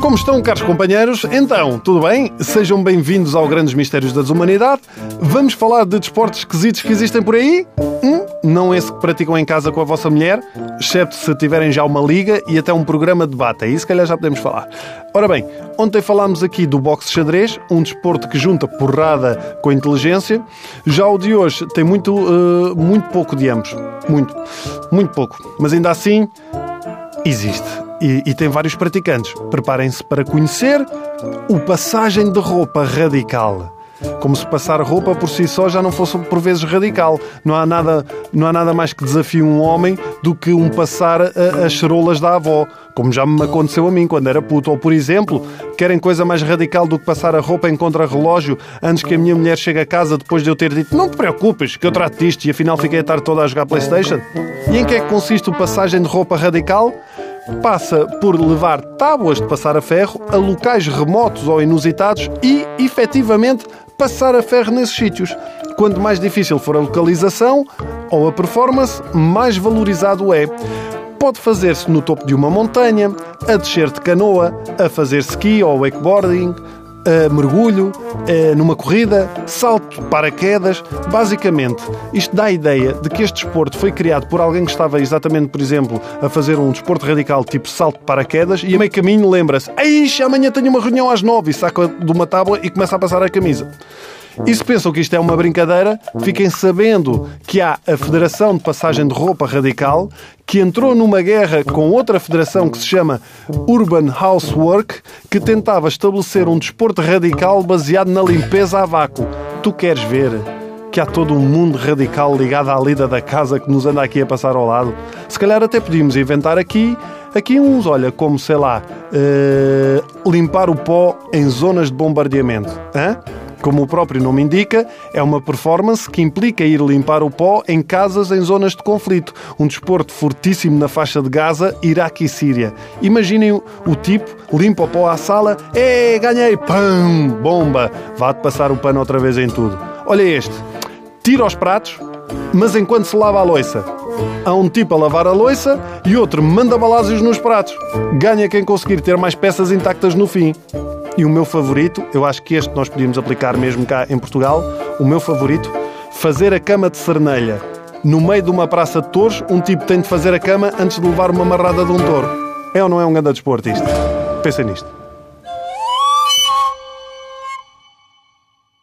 Como estão, caros companheiros? Então, tudo bem? Sejam bem-vindos ao Grandes Mistérios da Desumanidade. Vamos falar de desportos esquisitos que existem por aí? Hum? Não esse que praticam em casa com a vossa mulher, excepto se tiverem já uma liga e até um programa de debate. Aí, se calhar, já podemos falar. Ora bem, ontem falámos aqui do boxe xadrez, um desporto que junta porrada com inteligência. Já o de hoje tem muito, uh, muito pouco de ambos. Muito, muito pouco. Mas ainda assim, existe e, e tem vários praticantes. Preparem-se para conhecer o passagem de roupa radical. Como se passar roupa por si só já não fosse por vezes radical. Não há nada, não há nada mais que desafie um homem do que um passar as charolas da avó. Como já me aconteceu a mim quando era puto. Ou, por exemplo, querem coisa mais radical do que passar a roupa em contra-relógio antes que a minha mulher chegue a casa depois de eu ter dito não te preocupes, que eu trato disto e afinal fiquei a tarde toda a jogar Playstation? E em que é que consiste o passagem de roupa radical? Passa por levar tábuas de passar a ferro a locais remotos ou inusitados e, efetivamente, passar a ferro nesses sítios. Quanto mais difícil for a localização ou a performance, mais valorizado é. Pode fazer-se no topo de uma montanha, a descer de canoa, a fazer ski ou wakeboarding, uh, mergulho, uh, numa corrida, salto, paraquedas. Basicamente, isto dá a ideia de que este desporto foi criado por alguém que estava exatamente, por exemplo, a fazer um desporto radical tipo salto de paraquedas e a meio caminho lembra-se: Eixe, amanhã tenho uma reunião às nove e saca de uma tábua e começa a passar a camisa. E se pensam que isto é uma brincadeira, fiquem sabendo que há a Federação de Passagem de Roupa Radical, que entrou numa guerra com outra federação que se chama Urban Housework, que tentava estabelecer um desporto radical baseado na limpeza a vácuo. Tu queres ver que há todo um mundo radical ligado à lida da casa que nos anda aqui a passar ao lado? Se calhar até podíamos inventar aqui Aqui uns, olha, como sei lá, uh, limpar o pó em zonas de bombardeamento. Hã? Como o próprio nome indica, é uma performance que implica ir limpar o pó em casas em zonas de conflito. Um desporto fortíssimo na faixa de Gaza, Iraque e Síria. Imaginem o tipo, limpa o pó à sala, é, ganhei, pam, bomba, vá-te passar o pano outra vez em tudo. Olha este, tira os pratos, mas enquanto se lava a loiça. Há um tipo a lavar a loiça e outro manda balásios nos pratos. Ganha quem conseguir ter mais peças intactas no fim. E o meu favorito, eu acho que este nós podíamos aplicar mesmo cá em Portugal, o meu favorito, fazer a cama de cernelha. No meio de uma praça de touros, um tipo tem de fazer a cama antes de levar uma marrada de um touro. É ou não é um grande desporto isto? Pensa nisto.